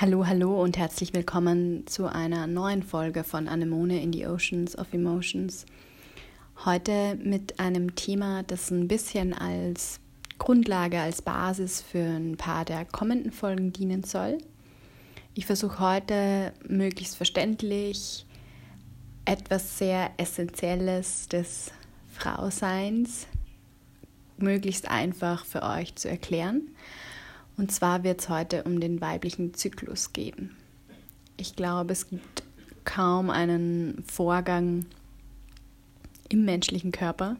Hallo, hallo und herzlich willkommen zu einer neuen Folge von Anemone in the Oceans of Emotions. Heute mit einem Thema, das ein bisschen als Grundlage, als Basis für ein paar der kommenden Folgen dienen soll. Ich versuche heute möglichst verständlich etwas sehr Essentielles des Frauseins möglichst einfach für euch zu erklären. Und zwar wird es heute um den weiblichen Zyklus gehen. Ich glaube, es gibt kaum einen Vorgang im menschlichen Körper,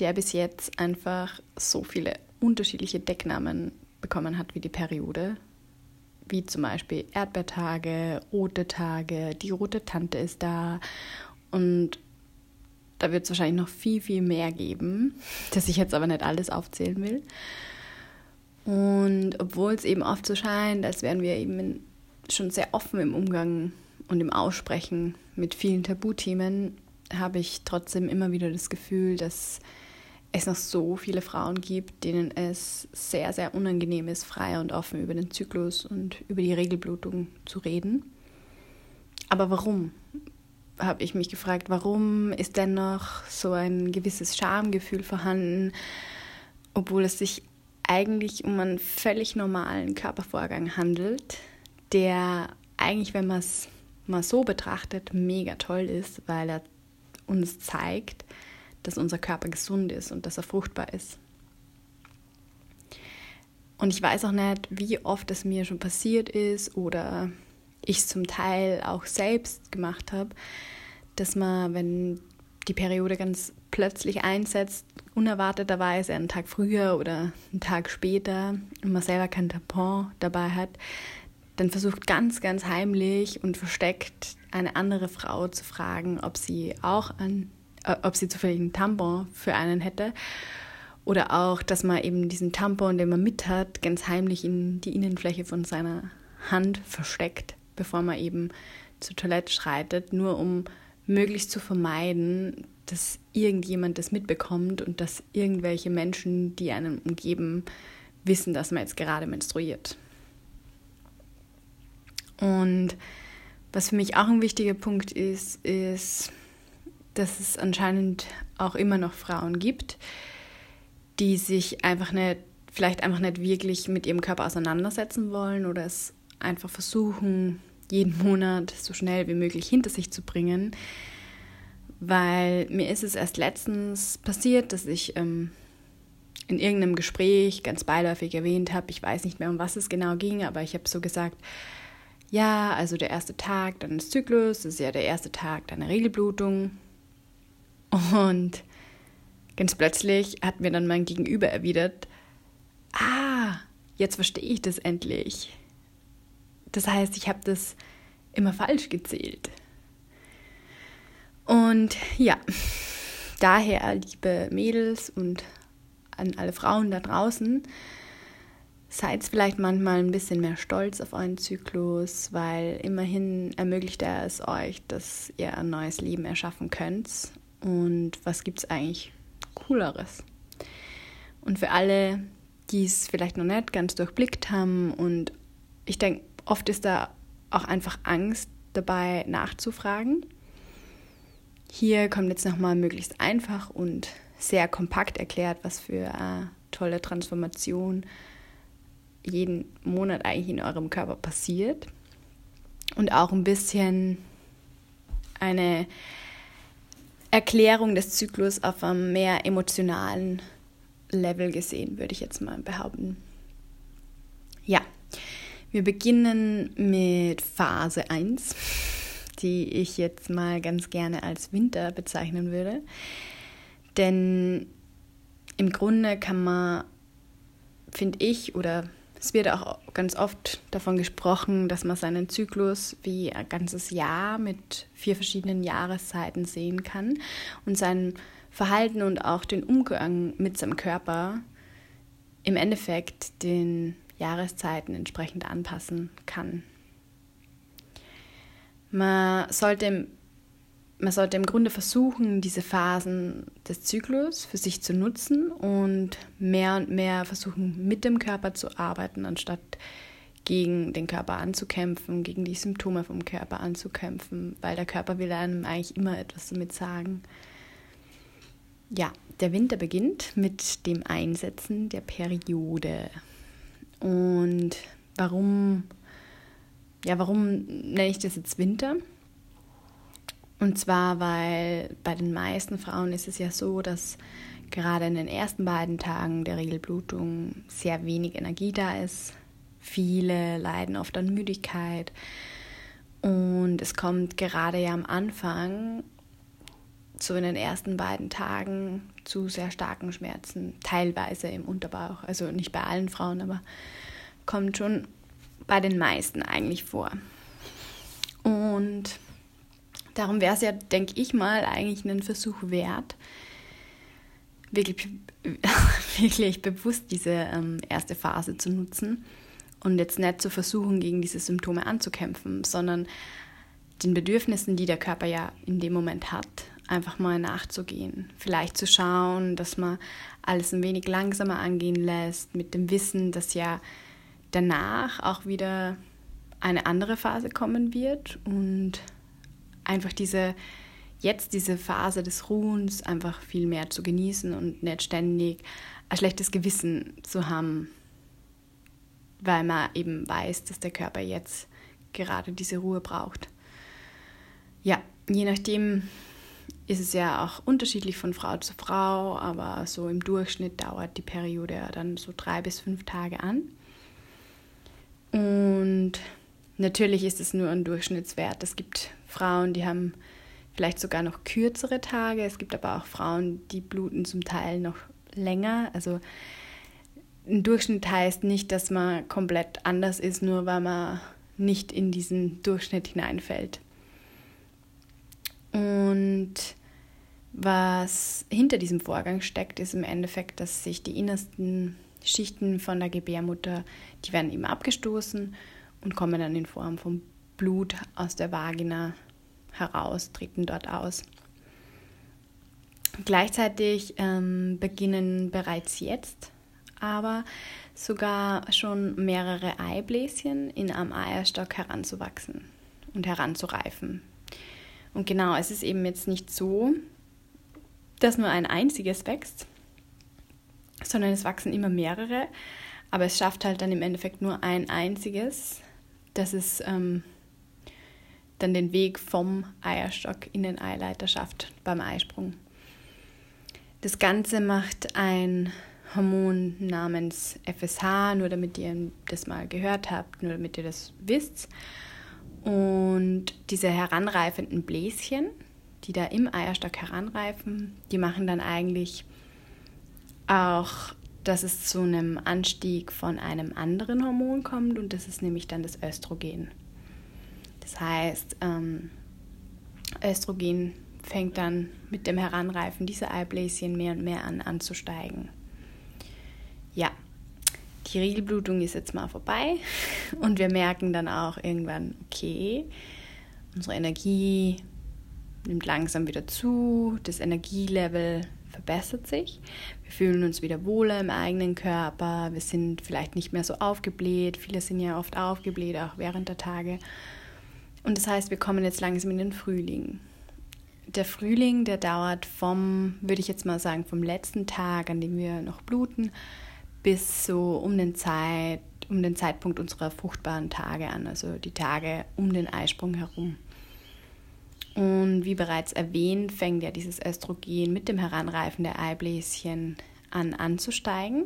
der bis jetzt einfach so viele unterschiedliche Decknamen bekommen hat wie die Periode. Wie zum Beispiel Erdbeertage, rote Tage, die rote Tante ist da. Und da wird es wahrscheinlich noch viel, viel mehr geben, das ich jetzt aber nicht alles aufzählen will. Und obwohl es eben oft so scheint, als wären wir eben schon sehr offen im Umgang und im Aussprechen mit vielen Tabuthemen, habe ich trotzdem immer wieder das Gefühl, dass es noch so viele Frauen gibt, denen es sehr, sehr unangenehm ist, frei und offen über den Zyklus und über die Regelblutung zu reden. Aber warum? habe ich mich gefragt, warum ist dennoch so ein gewisses Schamgefühl vorhanden, obwohl es sich eigentlich um einen völlig normalen Körpervorgang handelt, der eigentlich, wenn man es mal so betrachtet, mega toll ist, weil er uns zeigt, dass unser Körper gesund ist und dass er fruchtbar ist. Und ich weiß auch nicht, wie oft es mir schon passiert ist oder ich es zum Teil auch selbst gemacht habe, dass man, wenn die Periode ganz plötzlich einsetzt, unerwarteterweise einen Tag früher oder einen Tag später und man selber kein Tampon dabei hat, dann versucht ganz, ganz heimlich und versteckt eine andere Frau zu fragen, ob sie auch an, äh, ob sie zufällig einen Tampon für einen hätte. Oder auch, dass man eben diesen Tampon, den man mit hat, ganz heimlich in die Innenfläche von seiner Hand versteckt, bevor man eben zur Toilette schreitet, nur um möglichst zu vermeiden, dass irgendjemand das mitbekommt und dass irgendwelche Menschen, die einen umgeben, wissen, dass man jetzt gerade menstruiert. Und was für mich auch ein wichtiger Punkt ist, ist, dass es anscheinend auch immer noch Frauen gibt, die sich einfach nicht, vielleicht einfach nicht wirklich mit ihrem Körper auseinandersetzen wollen oder es einfach versuchen, jeden Monat so schnell wie möglich hinter sich zu bringen. Weil mir ist es erst letztens passiert, dass ich ähm, in irgendeinem Gespräch ganz beiläufig erwähnt habe, ich weiß nicht mehr, um was es genau ging, aber ich habe so gesagt, ja, also der erste Tag deines Zyklus ist ja der erste Tag deiner Regelblutung. Und ganz plötzlich hat mir dann mein Gegenüber erwidert, ah, jetzt verstehe ich das endlich. Das heißt, ich habe das immer falsch gezählt. Und ja, daher, liebe Mädels und an alle Frauen da draußen, seid vielleicht manchmal ein bisschen mehr stolz auf euren Zyklus, weil immerhin ermöglicht er es euch, dass ihr ein neues Leben erschaffen könnt. Und was gibt es eigentlich Cooleres? Und für alle, die es vielleicht noch nicht ganz durchblickt haben und ich denke, Oft ist da auch einfach Angst dabei nachzufragen. Hier kommt jetzt nochmal möglichst einfach und sehr kompakt erklärt, was für eine tolle Transformation jeden Monat eigentlich in eurem Körper passiert. Und auch ein bisschen eine Erklärung des Zyklus auf einem mehr emotionalen Level gesehen, würde ich jetzt mal behaupten. Ja, wir beginnen mit Phase 1, die ich jetzt mal ganz gerne als Winter bezeichnen würde. Denn im Grunde kann man, finde ich, oder es wird auch ganz oft davon gesprochen, dass man seinen Zyklus wie ein ganzes Jahr mit vier verschiedenen Jahreszeiten sehen kann und sein Verhalten und auch den Umgang mit seinem Körper im Endeffekt den Jahreszeiten entsprechend anpassen kann. Man sollte, man sollte im Grunde versuchen, diese Phasen des Zyklus für sich zu nutzen und mehr und mehr versuchen, mit dem Körper zu arbeiten, anstatt gegen den Körper anzukämpfen, gegen die Symptome vom Körper anzukämpfen, weil der Körper will einem eigentlich immer etwas damit sagen. Ja, der Winter beginnt mit dem Einsetzen der Periode. Und warum, ja, warum nenne ich das jetzt Winter? Und zwar, weil bei den meisten Frauen ist es ja so, dass gerade in den ersten beiden Tagen der Regelblutung sehr wenig Energie da ist, Viele leiden oft an Müdigkeit und es kommt gerade ja am Anfang, so in den ersten beiden Tagen, zu sehr starken Schmerzen, teilweise im Unterbauch. Also nicht bei allen Frauen, aber kommt schon bei den meisten eigentlich vor. Und darum wäre es ja, denke ich mal, eigentlich einen Versuch wert, wirklich, wirklich bewusst diese ähm, erste Phase zu nutzen und jetzt nicht zu versuchen, gegen diese Symptome anzukämpfen, sondern den Bedürfnissen, die der Körper ja in dem Moment hat, einfach mal nachzugehen. Vielleicht zu schauen, dass man alles ein wenig langsamer angehen lässt, mit dem Wissen, dass ja danach auch wieder eine andere Phase kommen wird und einfach diese jetzt diese Phase des Ruhens einfach viel mehr zu genießen und nicht ständig ein schlechtes Gewissen zu haben, weil man eben weiß, dass der Körper jetzt gerade diese Ruhe braucht. Ja, je nachdem ist es ja auch unterschiedlich von Frau zu Frau, aber so im Durchschnitt dauert die Periode dann so drei bis fünf Tage an. Und natürlich ist es nur ein Durchschnittswert. Es gibt Frauen, die haben vielleicht sogar noch kürzere Tage. Es gibt aber auch Frauen, die bluten zum Teil noch länger. Also ein Durchschnitt heißt nicht, dass man komplett anders ist, nur weil man nicht in diesen Durchschnitt hineinfällt. Und was hinter diesem Vorgang steckt, ist im Endeffekt, dass sich die innersten Schichten von der Gebärmutter, die werden eben abgestoßen und kommen dann in Form von Blut aus der Vagina heraus, treten dort aus. Gleichzeitig ähm, beginnen bereits jetzt aber sogar schon mehrere Eibläschen in einem Eierstock heranzuwachsen und heranzureifen. Und genau, es ist eben jetzt nicht so, dass nur ein einziges wächst, sondern es wachsen immer mehrere, aber es schafft halt dann im Endeffekt nur ein einziges, dass es ähm, dann den Weg vom Eierstock in den Eileiter schafft beim Eisprung. Das Ganze macht ein Hormon namens FSH, nur damit ihr das mal gehört habt, nur damit ihr das wisst. Und diese heranreifenden Bläschen, die da im Eierstock heranreifen, die machen dann eigentlich auch, dass es zu einem Anstieg von einem anderen Hormon kommt und das ist nämlich dann das Östrogen. Das heißt, ähm, Östrogen fängt dann mit dem Heranreifen dieser Eibläschen mehr und mehr an anzusteigen ja, die Regelblutung ist jetzt mal vorbei und wir merken dann auch irgendwann, okay, unsere Energie nimmt langsam wieder zu, das Energielevel verbessert sich, wir fühlen uns wieder wohler im eigenen Körper, wir sind vielleicht nicht mehr so aufgebläht, viele sind ja oft aufgebläht, auch während der Tage. Und das heißt, wir kommen jetzt langsam in den Frühling. Der Frühling, der dauert vom, würde ich jetzt mal sagen, vom letzten Tag, an dem wir noch bluten, bis so um den, Zeit, um den Zeitpunkt unserer fruchtbaren Tage an, also die Tage um den Eisprung herum. Und wie bereits erwähnt, fängt ja dieses Östrogen mit dem Heranreifen der Eibläschen an anzusteigen.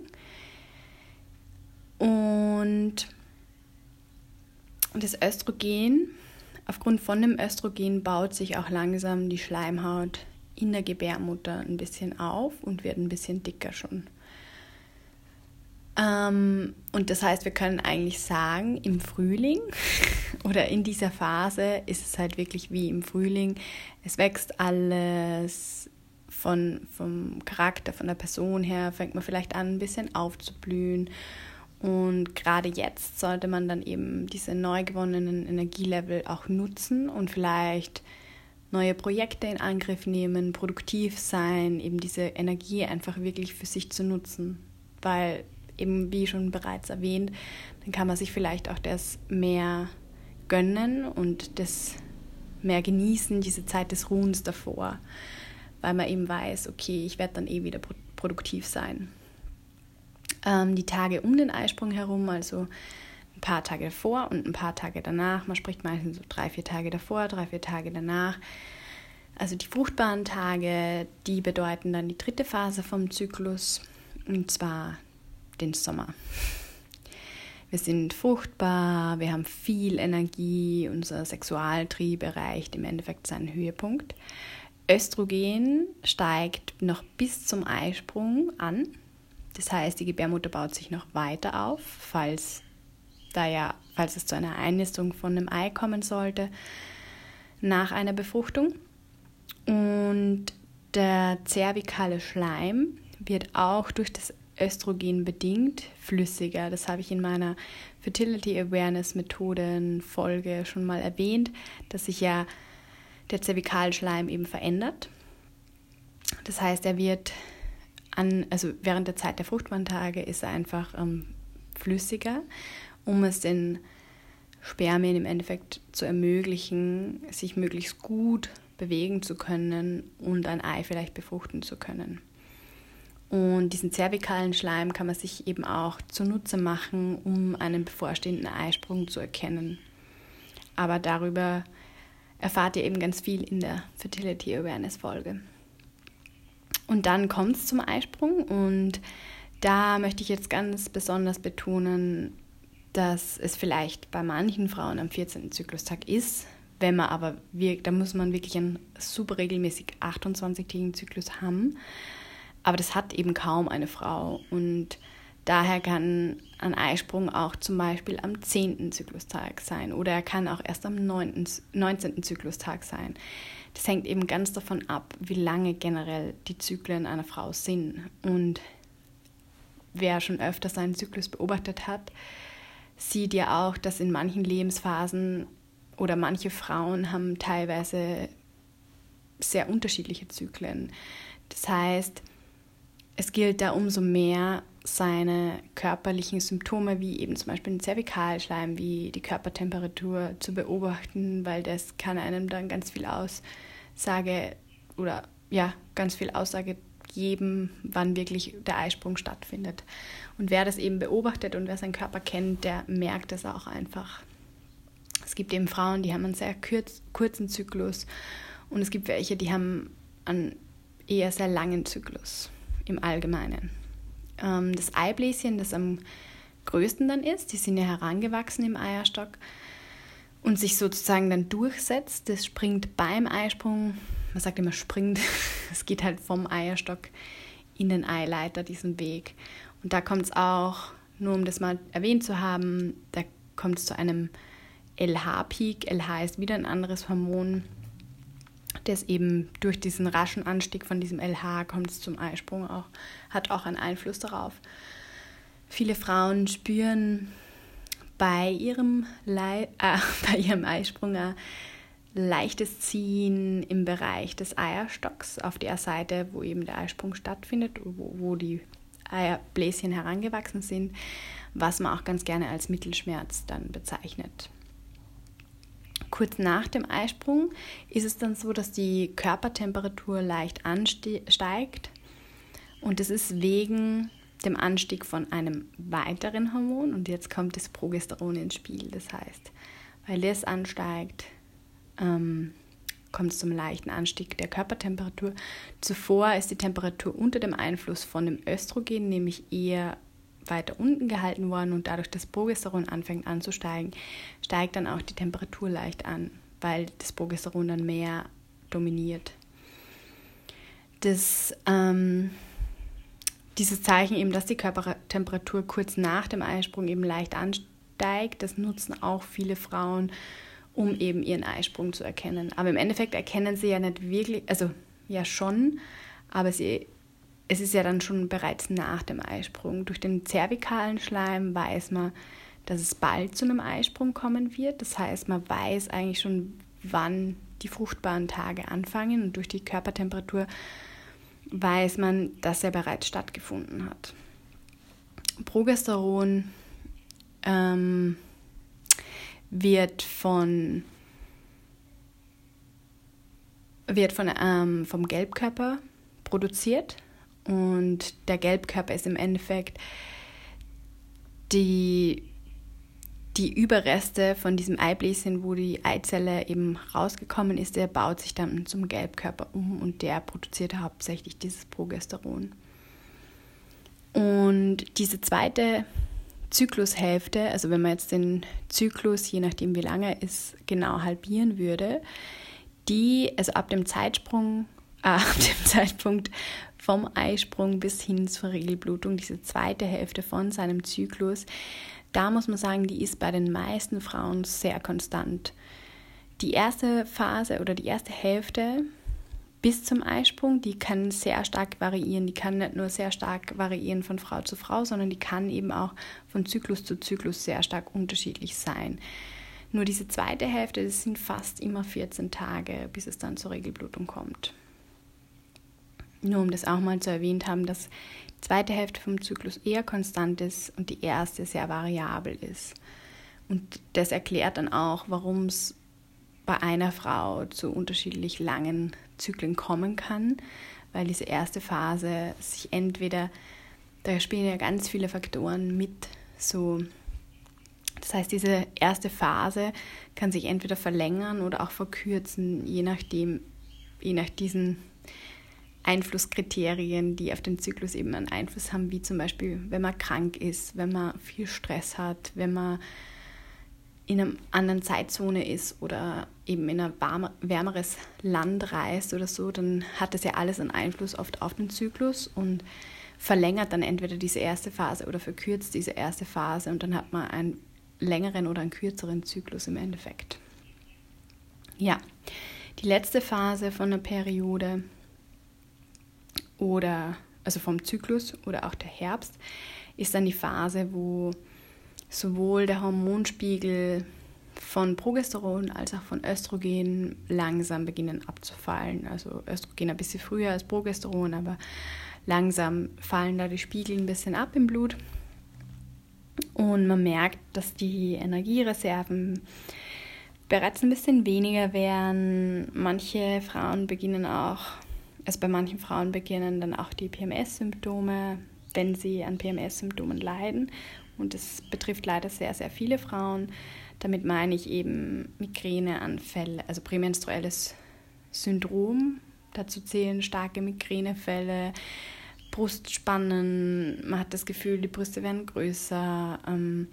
Und das Östrogen, aufgrund von dem Östrogen baut sich auch langsam die Schleimhaut in der Gebärmutter ein bisschen auf und wird ein bisschen dicker schon. Ähm, und das heißt, wir können eigentlich sagen, im Frühling oder in dieser Phase ist es halt wirklich wie im Frühling. Es wächst alles von, vom Charakter, von der Person her, fängt man vielleicht an, ein bisschen aufzublühen. Und gerade jetzt sollte man dann eben diese neu gewonnenen Energielevel auch nutzen und vielleicht neue Projekte in Angriff nehmen, produktiv sein, eben diese Energie einfach wirklich für sich zu nutzen. Weil eben wie schon bereits erwähnt, dann kann man sich vielleicht auch das mehr gönnen und das mehr genießen, diese Zeit des Ruhens davor, weil man eben weiß, okay, ich werde dann eh wieder produktiv sein. Ähm, die Tage um den Eisprung herum, also ein paar Tage davor und ein paar Tage danach, man spricht meistens so drei, vier Tage davor, drei, vier Tage danach, also die fruchtbaren Tage, die bedeuten dann die dritte Phase vom Zyklus, und zwar den Sommer. Wir sind fruchtbar, wir haben viel Energie, unser Sexualtrieb erreicht im Endeffekt seinen Höhepunkt. Östrogen steigt noch bis zum Eisprung an. Das heißt, die Gebärmutter baut sich noch weiter auf, falls, da ja, falls es zu einer Einnistung von einem Ei kommen sollte nach einer Befruchtung. Und der zervikale Schleim wird auch durch das Östrogen bedingt flüssiger. Das habe ich in meiner Fertility Awareness Methoden Folge schon mal erwähnt, dass sich ja der Zervikalschleim eben verändert. Das heißt, er wird an, also während der Zeit der Fruchtwandtage ist er einfach ähm, flüssiger, um es den Spermien im Endeffekt zu ermöglichen, sich möglichst gut bewegen zu können und ein Ei vielleicht befruchten zu können. Und diesen zervikalen Schleim kann man sich eben auch zunutze machen, um einen bevorstehenden Eisprung zu erkennen. Aber darüber erfahrt ihr eben ganz viel in der Fertility Awareness Folge. Und dann kommt es zum Eisprung und da möchte ich jetzt ganz besonders betonen, dass es vielleicht bei manchen Frauen am 14. Zyklustag ist, wenn man aber, da muss man wirklich einen super regelmäßig 28-tägigen Zyklus haben. Aber das hat eben kaum eine Frau. Und daher kann ein Eisprung auch zum Beispiel am 10. Zyklustag sein oder er kann auch erst am 9., 19. Zyklustag sein. Das hängt eben ganz davon ab, wie lange generell die Zyklen einer Frau sind. Und wer schon öfter seinen Zyklus beobachtet hat, sieht ja auch, dass in manchen Lebensphasen oder manche Frauen haben teilweise sehr unterschiedliche Zyklen. Das heißt, es gilt da umso mehr, seine körperlichen Symptome, wie eben zum Beispiel den Zervikalschleim, wie die Körpertemperatur zu beobachten, weil das kann einem dann ganz viel Aussage oder ja, ganz viel Aussage geben, wann wirklich der Eisprung stattfindet. Und wer das eben beobachtet und wer seinen Körper kennt, der merkt das auch einfach. Es gibt eben Frauen, die haben einen sehr kurz, kurzen Zyklus und es gibt welche, die haben einen eher sehr langen Zyklus im Allgemeinen. Ähm, das Eibläschen, das am größten dann ist, die sind ja herangewachsen im Eierstock und sich sozusagen dann durchsetzt, das springt beim Eisprung, man sagt immer springt, es geht halt vom Eierstock in den Eileiter, diesen Weg. Und da kommt es auch, nur um das mal erwähnt zu haben, da kommt es zu einem LH-Peak. LH ist wieder ein anderes Hormon, das eben durch diesen raschen Anstieg von diesem LH kommt es zum Eisprung auch, hat auch einen Einfluss darauf. Viele Frauen spüren bei ihrem, Le äh, bei ihrem Eisprung ein leichtes Ziehen im Bereich des Eierstocks auf der Seite, wo eben der Eisprung stattfindet, wo, wo die Eierbläschen herangewachsen sind, was man auch ganz gerne als Mittelschmerz dann bezeichnet kurz nach dem Eisprung ist es dann so, dass die Körpertemperatur leicht ansteigt. Und das ist wegen dem Anstieg von einem weiteren Hormon. Und jetzt kommt das Progesteron ins Spiel. Das heißt, weil das ansteigt, ähm, kommt es zum leichten Anstieg der Körpertemperatur. Zuvor ist die Temperatur unter dem Einfluss von dem Östrogen nämlich eher weiter unten gehalten worden und dadurch das Progesteron anfängt anzusteigen, steigt dann auch die Temperatur leicht an, weil das Progesteron dann mehr dominiert. Das, ähm, dieses Zeichen eben, dass die Körpertemperatur kurz nach dem Eisprung eben leicht ansteigt, das nutzen auch viele Frauen, um eben ihren Eisprung zu erkennen. Aber im Endeffekt erkennen sie ja nicht wirklich, also ja schon, aber sie es ist ja dann schon bereits nach dem Eisprung. Durch den zervikalen Schleim weiß man, dass es bald zu einem Eisprung kommen wird. Das heißt, man weiß eigentlich schon, wann die fruchtbaren Tage anfangen und durch die Körpertemperatur weiß man, dass er bereits stattgefunden hat. Progesteron ähm, wird von wird von, ähm, vom Gelbkörper produziert und der Gelbkörper ist im Endeffekt die, die Überreste von diesem Eibläschen, wo die Eizelle eben rausgekommen ist, der baut sich dann zum Gelbkörper um und der produziert hauptsächlich dieses Progesteron. Und diese zweite Zyklushälfte, also wenn man jetzt den Zyklus, je nachdem wie lange er ist, genau halbieren würde, die, also ab dem Zeitsprung, äh, ab dem Zeitpunkt vom Eisprung bis hin zur Regelblutung, diese zweite Hälfte von seinem Zyklus, da muss man sagen, die ist bei den meisten Frauen sehr konstant. Die erste Phase oder die erste Hälfte bis zum Eisprung, die kann sehr stark variieren. Die kann nicht nur sehr stark variieren von Frau zu Frau, sondern die kann eben auch von Zyklus zu Zyklus sehr stark unterschiedlich sein. Nur diese zweite Hälfte, das sind fast immer 14 Tage, bis es dann zur Regelblutung kommt. Nur um das auch mal zu erwähnt haben, dass die zweite Hälfte vom Zyklus eher konstant ist und die erste sehr variabel ist. Und das erklärt dann auch, warum es bei einer Frau zu unterschiedlich langen Zyklen kommen kann, weil diese erste Phase sich entweder, da spielen ja ganz viele Faktoren mit, so das heißt, diese erste Phase kann sich entweder verlängern oder auch verkürzen, je nachdem, je nach diesen Einflusskriterien, die auf den Zyklus eben einen Einfluss haben, wie zum Beispiel, wenn man krank ist, wenn man viel Stress hat, wenn man in einer anderen Zeitzone ist oder eben in ein wärmeres Land reist oder so, dann hat das ja alles einen Einfluss oft auf den Zyklus und verlängert dann entweder diese erste Phase oder verkürzt diese erste Phase und dann hat man ein längeren oder einen kürzeren Zyklus im Endeffekt. Ja, die letzte Phase von der Periode oder also vom Zyklus oder auch der Herbst ist dann die Phase, wo sowohl der Hormonspiegel von Progesteron als auch von Östrogen langsam beginnen abzufallen. Also Östrogen ein bisschen früher als Progesteron, aber langsam fallen da die Spiegel ein bisschen ab im Blut und man merkt, dass die Energiereserven bereits ein bisschen weniger werden. Manche Frauen beginnen auch, also bei manchen Frauen beginnen dann auch die PMS-Symptome, wenn sie an PMS-Symptomen leiden. Und das betrifft leider sehr, sehr viele Frauen. Damit meine ich eben Migräneanfälle, also prämenstruelles Syndrom. Dazu zählen starke Migränefälle, Brustspannen, man hat das Gefühl, die Brüste werden größer. Ähm,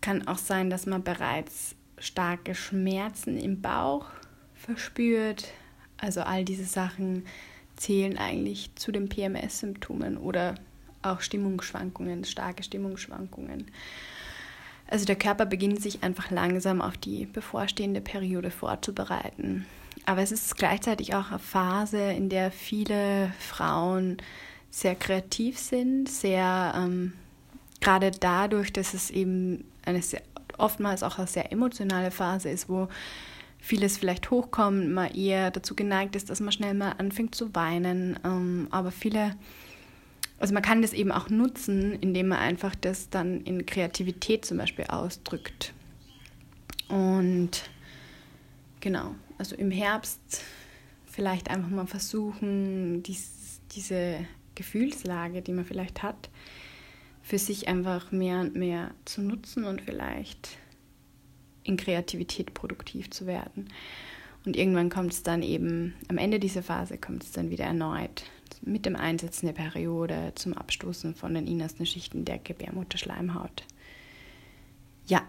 kann auch sein, dass man bereits starke Schmerzen im Bauch verspürt. Also all diese Sachen zählen eigentlich zu den PMS-Symptomen oder auch Stimmungsschwankungen, starke Stimmungsschwankungen. Also der Körper beginnt sich einfach langsam auf die bevorstehende Periode vorzubereiten. Aber es ist gleichzeitig auch eine Phase, in der viele Frauen sehr kreativ sind, sehr ähm, gerade dadurch, dass es eben eine sehr, oftmals auch eine sehr emotionale Phase ist, wo vieles vielleicht hochkommt, man eher dazu geneigt ist, dass man schnell mal anfängt zu weinen. Ähm, aber viele, also man kann das eben auch nutzen, indem man einfach das dann in Kreativität zum Beispiel ausdrückt. Und genau, also im Herbst vielleicht einfach mal versuchen, dies, diese Gefühlslage, die man vielleicht hat, für sich einfach mehr und mehr zu nutzen und vielleicht in Kreativität produktiv zu werden. Und irgendwann kommt es dann eben, am Ende dieser Phase kommt es dann wieder erneut mit dem Einsetzen der Periode zum Abstoßen von den innersten Schichten der Gebärmutterschleimhaut. Ja,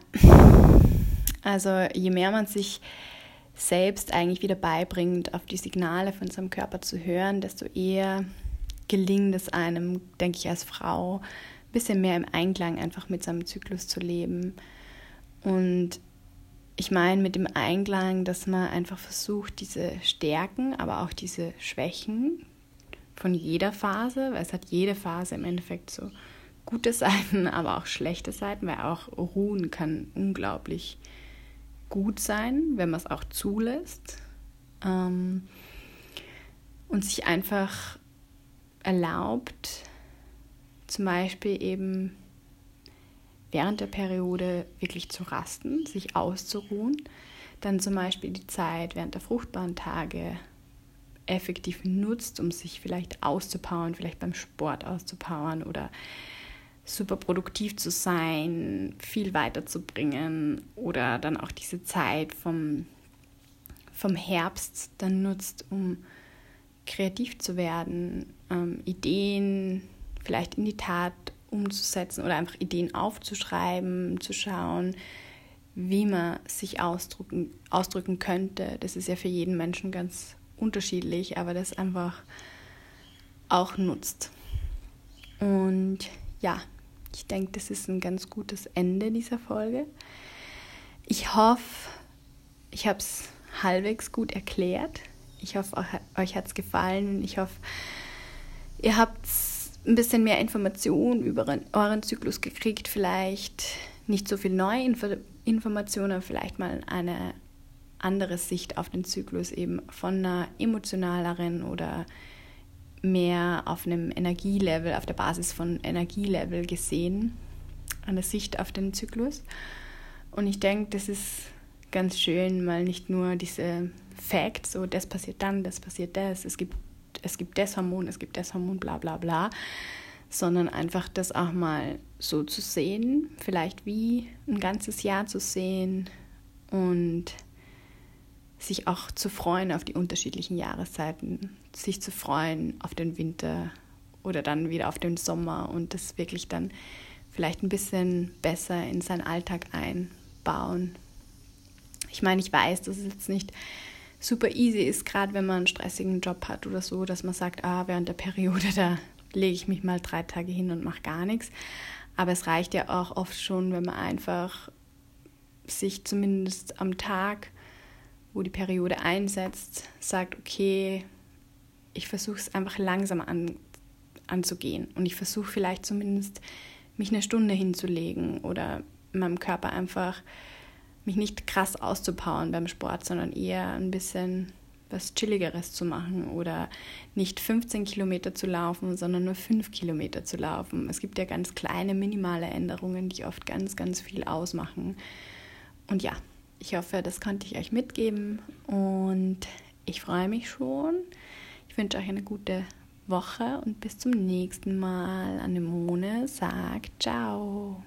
also je mehr man sich selbst eigentlich wieder beibringt, auf die Signale von seinem Körper zu hören, desto eher gelingt es einem, denke ich, als Frau, ein bisschen mehr im Einklang einfach mit seinem Zyklus zu leben. Und ich meine mit dem Einklang, dass man einfach versucht, diese Stärken, aber auch diese Schwächen von jeder Phase, weil es hat jede Phase im Endeffekt so gute Seiten, aber auch schlechte Seiten, weil auch Ruhen kann unglaublich gut sein, wenn man es auch zulässt. Ähm, und sich einfach erlaubt zum Beispiel eben während der Periode wirklich zu rasten, sich auszuruhen. Dann zum Beispiel die Zeit während der fruchtbaren Tage effektiv nutzt, um sich vielleicht auszupowern, vielleicht beim Sport auszupowern oder super produktiv zu sein, viel weiterzubringen oder dann auch diese Zeit vom, vom Herbst dann nutzt, um kreativ zu werden, ähm, Ideen vielleicht in die Tat umzusetzen oder einfach Ideen aufzuschreiben, zu schauen, wie man sich ausdrücken, ausdrücken könnte. Das ist ja für jeden Menschen ganz unterschiedlich, aber das einfach auch nutzt. Und ja, ich denke, das ist ein ganz gutes Ende dieser Folge. Ich hoffe, ich habe es halbwegs gut erklärt. Ich hoffe, euch hat es gefallen. Ich hoffe, ihr habt ein bisschen mehr Informationen über euren Zyklus gekriegt. Vielleicht nicht so viel neue Info Informationen, vielleicht mal eine andere Sicht auf den Zyklus, eben von einer emotionaleren oder mehr auf einem Energielevel, auf der Basis von Energielevel gesehen, eine Sicht auf den Zyklus. Und ich denke, das ist ganz schön, mal nicht nur diese Facts, so das passiert dann, das passiert das, es gibt, es gibt das Hormon, es gibt das Hormon, bla bla bla, sondern einfach das auch mal so zu sehen, vielleicht wie ein ganzes Jahr zu sehen und sich auch zu freuen auf die unterschiedlichen Jahreszeiten, sich zu freuen auf den Winter oder dann wieder auf den Sommer und das wirklich dann vielleicht ein bisschen besser in seinen Alltag einbauen. Ich meine, ich weiß, dass es jetzt nicht super easy ist, gerade wenn man einen stressigen Job hat oder so, dass man sagt, ah, während der Periode, da lege ich mich mal drei Tage hin und mache gar nichts. Aber es reicht ja auch oft schon, wenn man einfach sich zumindest am Tag wo die Periode einsetzt, sagt, okay, ich versuche es einfach langsam an, anzugehen und ich versuche vielleicht zumindest mich eine Stunde hinzulegen oder meinem Körper einfach mich nicht krass auszupowern beim Sport, sondern eher ein bisschen was Chilligeres zu machen oder nicht 15 Kilometer zu laufen, sondern nur 5 Kilometer zu laufen. Es gibt ja ganz kleine, minimale Änderungen, die oft ganz, ganz viel ausmachen. Und ja, ich hoffe, das konnte ich euch mitgeben und ich freue mich schon. Ich wünsche euch eine gute Woche und bis zum nächsten Mal. Anemone sagt ciao.